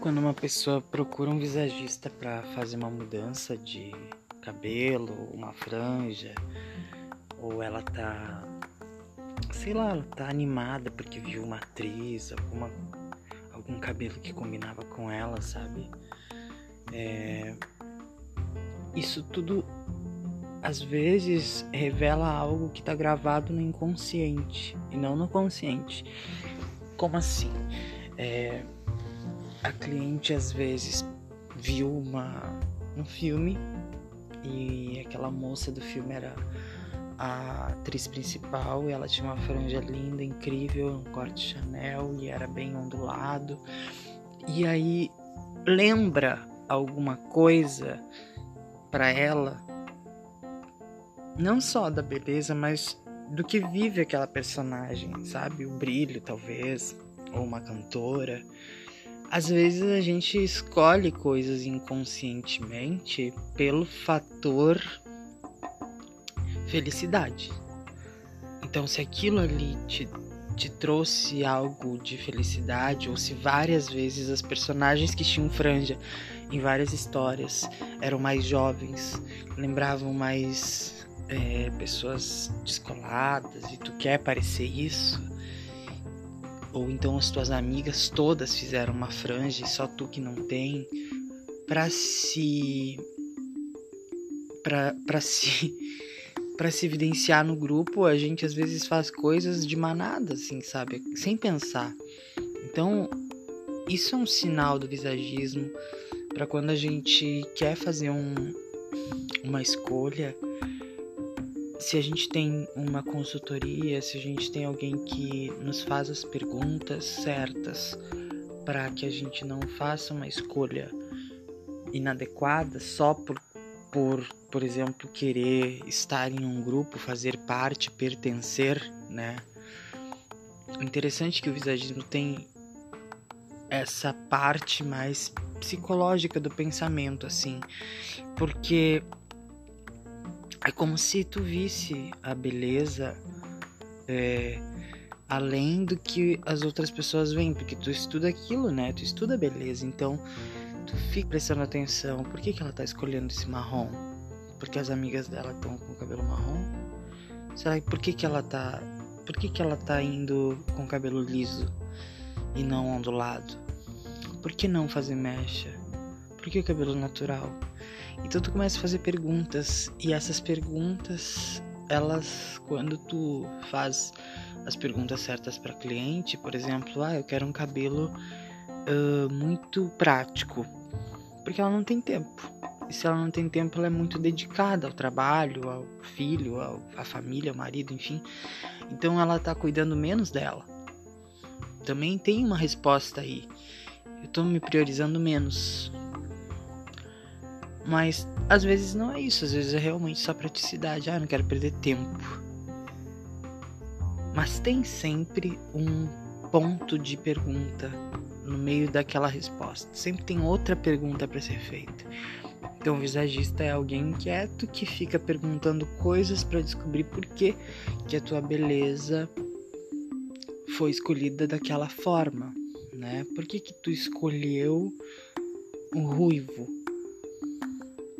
quando uma pessoa procura um visagista para fazer uma mudança de cabelo, uma franja, ou ela tá, sei lá, ela tá animada porque viu uma atriz, alguma, algum cabelo que combinava com ela, sabe? É, isso tudo às vezes revela algo que está gravado no inconsciente e não no consciente. Como assim? É, a cliente às vezes viu uma, um filme e aquela moça do filme era a atriz principal e ela tinha uma franja linda, incrível, um corte Chanel e era bem ondulado. E aí lembra alguma coisa para ela, não só da beleza, mas do que vive aquela personagem, sabe? O brilho, talvez, ou uma cantora. Às vezes a gente escolhe coisas inconscientemente pelo fator felicidade. Então, se aquilo ali te, te trouxe algo de felicidade, ou se várias vezes as personagens que tinham franja em várias histórias eram mais jovens, lembravam mais é, pessoas descoladas e tu quer parecer isso, ou então as tuas amigas todas fizeram uma franja e só tu que não tem, para se para se para se evidenciar no grupo, a gente às vezes faz coisas de manada, assim, sabe? Sem pensar. Então, isso é um sinal do visagismo para quando a gente quer fazer um, uma escolha se a gente tem uma consultoria, se a gente tem alguém que nos faz as perguntas certas para que a gente não faça uma escolha inadequada só por, por, por exemplo, querer estar em um grupo, fazer parte, pertencer, né? Interessante que o visagismo tem essa parte mais psicológica do pensamento, assim, porque é como se tu visse a beleza é, além do que as outras pessoas veem, porque tu estuda aquilo, né? Tu estuda a beleza, então tu fica prestando atenção. Por que, que ela tá escolhendo esse marrom? Porque as amigas dela estão com o cabelo marrom? Será que por que, que ela tá. Por que, que ela tá indo com o cabelo liso e não ondulado? Por que não fazer mecha? Por que o cabelo natural? Então tu começa a fazer perguntas e essas perguntas, elas quando tu faz as perguntas certas para cliente, por exemplo, ah, eu quero um cabelo uh, muito prático, porque ela não tem tempo. E se ela não tem tempo, ela é muito dedicada ao trabalho, ao filho, ao, à família, ao marido, enfim. Então ela tá cuidando menos dela. Também tem uma resposta aí. Eu tô me priorizando menos. Mas às vezes não é isso, às vezes é realmente só praticidade. Ah, não quero perder tempo. Mas tem sempre um ponto de pergunta no meio daquela resposta. Sempre tem outra pergunta para ser feita. Então, o visagista é alguém inquieto que fica perguntando coisas para descobrir por que, que a tua beleza foi escolhida daquela forma, né? Por que que tu escolheu o ruivo?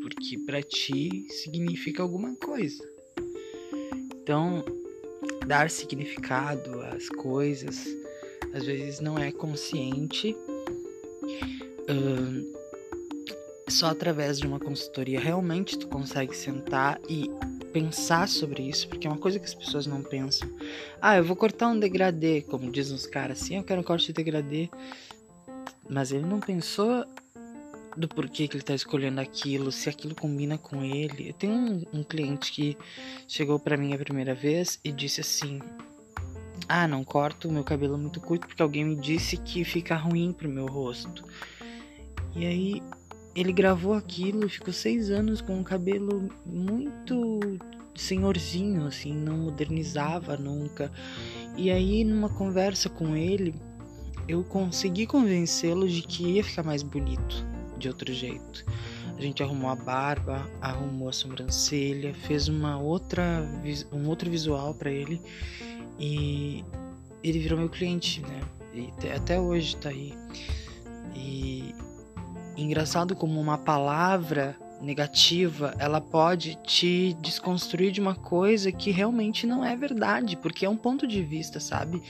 Porque para ti significa alguma coisa. Então, dar significado às coisas às vezes não é consciente. Só através de uma consultoria realmente tu consegue sentar e pensar sobre isso, porque é uma coisa que as pessoas não pensam. Ah, eu vou cortar um degradê, como dizem os caras, assim, eu quero um corte de degradê. Mas ele não pensou do porquê que ele tá escolhendo aquilo, se aquilo combina com ele. Eu tenho um, um cliente que chegou para mim a primeira vez e disse assim: Ah, não corto o meu cabelo muito curto porque alguém me disse que fica ruim pro meu rosto. E aí ele gravou aquilo ficou seis anos com um cabelo muito senhorzinho, assim, não modernizava nunca. E aí, numa conversa com ele, eu consegui convencê-lo de que ia ficar mais bonito de outro jeito. A gente arrumou a barba, arrumou a sobrancelha, fez uma outra um outro visual para ele e ele virou meu cliente, né? E até hoje tá aí. E engraçado como uma palavra negativa, ela pode te desconstruir de uma coisa que realmente não é verdade, porque é um ponto de vista, sabe?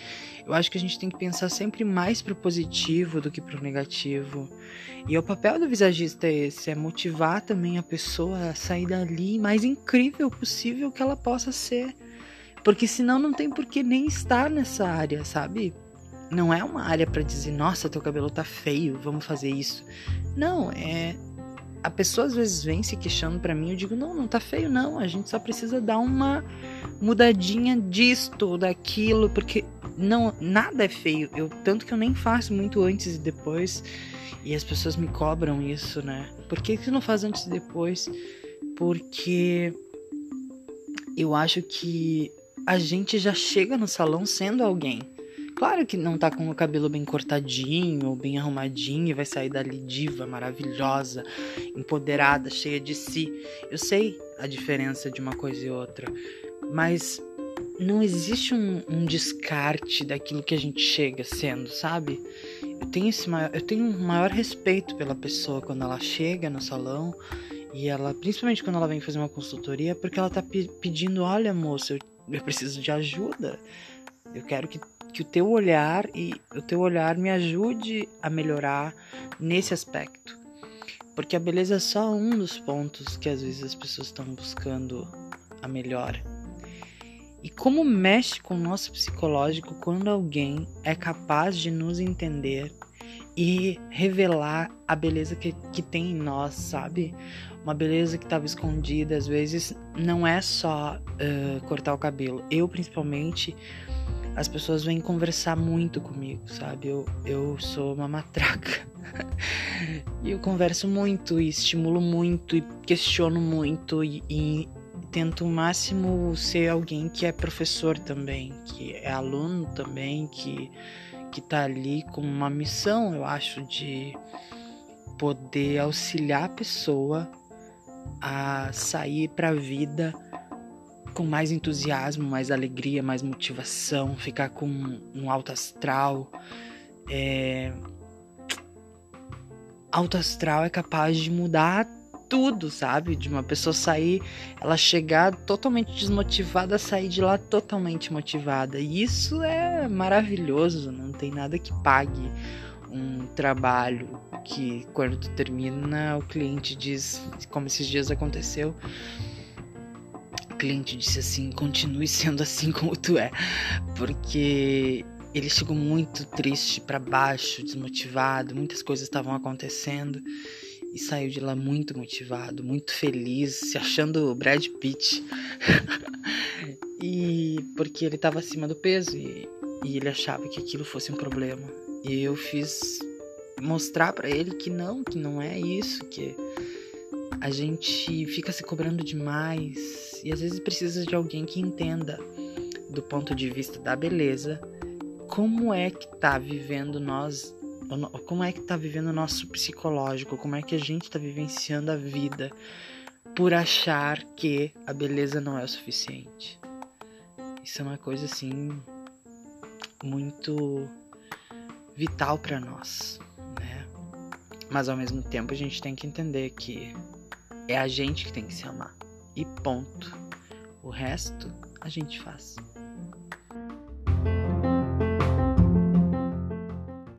Eu acho que a gente tem que pensar sempre mais pro positivo do que pro negativo. E o papel do visagista é esse, é motivar também a pessoa a sair dali mais incrível possível que ela possa ser. Porque senão não tem por que nem estar nessa área, sabe? Não é uma área para dizer, nossa, teu cabelo tá feio, vamos fazer isso. Não, é a pessoa às vezes vem se queixando para mim, eu digo, não, não tá feio não, a gente só precisa dar uma mudadinha disto, daquilo, porque não, nada é feio. Eu tanto que eu nem faço muito antes e depois, e as pessoas me cobram isso, né? Por que que não faz antes e depois? Porque eu acho que a gente já chega no salão sendo alguém. Claro que não tá com o cabelo bem cortadinho, bem arrumadinho e vai sair dali diva, maravilhosa, empoderada, cheia de si. Eu sei a diferença de uma coisa e outra, mas não existe um, um descarte daquilo que a gente chega sendo, sabe? Eu tenho, esse maior, eu tenho um maior respeito pela pessoa quando ela chega no salão e ela, principalmente quando ela vem fazer uma consultoria, porque ela tá pe pedindo: olha, moça, eu, eu preciso de ajuda. Eu quero que que o teu olhar e o teu olhar me ajude a melhorar nesse aspecto. Porque a beleza é só um dos pontos que às vezes as pessoas estão buscando a melhora. E como mexe com o nosso psicológico quando alguém é capaz de nos entender e revelar a beleza que, que tem em nós, sabe? Uma beleza que estava escondida, às vezes não é só uh, cortar o cabelo. Eu, principalmente, as pessoas vêm conversar muito comigo, sabe? Eu, eu sou uma matraca. e eu converso muito e estimulo muito e questiono muito e, e tento o máximo ser alguém que é professor também, que é aluno também, que, que tá ali com uma missão, eu acho, de poder auxiliar a pessoa a sair para a vida com mais entusiasmo, mais alegria, mais motivação, ficar com um alto astral. É... Alto astral é capaz de mudar tudo, sabe? De uma pessoa sair, ela chegar totalmente desmotivada, sair de lá totalmente motivada. E isso é maravilhoso, não tem nada que pague um trabalho que quando tu termina o cliente diz, como esses dias aconteceu, cliente disse assim: continue sendo assim como tu é, porque ele chegou muito triste para baixo, desmotivado, muitas coisas estavam acontecendo e saiu de lá muito motivado, muito feliz, se achando Brad Pitt. e porque ele estava acima do peso e, e ele achava que aquilo fosse um problema. E eu fiz mostrar para ele que não, que não é isso, que a gente fica se cobrando demais e às vezes precisa de alguém que entenda do ponto de vista da beleza como é que tá vivendo nós como é que tá vivendo o nosso psicológico, como é que a gente tá vivenciando a vida por achar que a beleza não é o suficiente. Isso é uma coisa assim muito vital para nós, né? Mas ao mesmo tempo a gente tem que entender que é a gente que tem que se amar. E ponto. O resto a gente faz.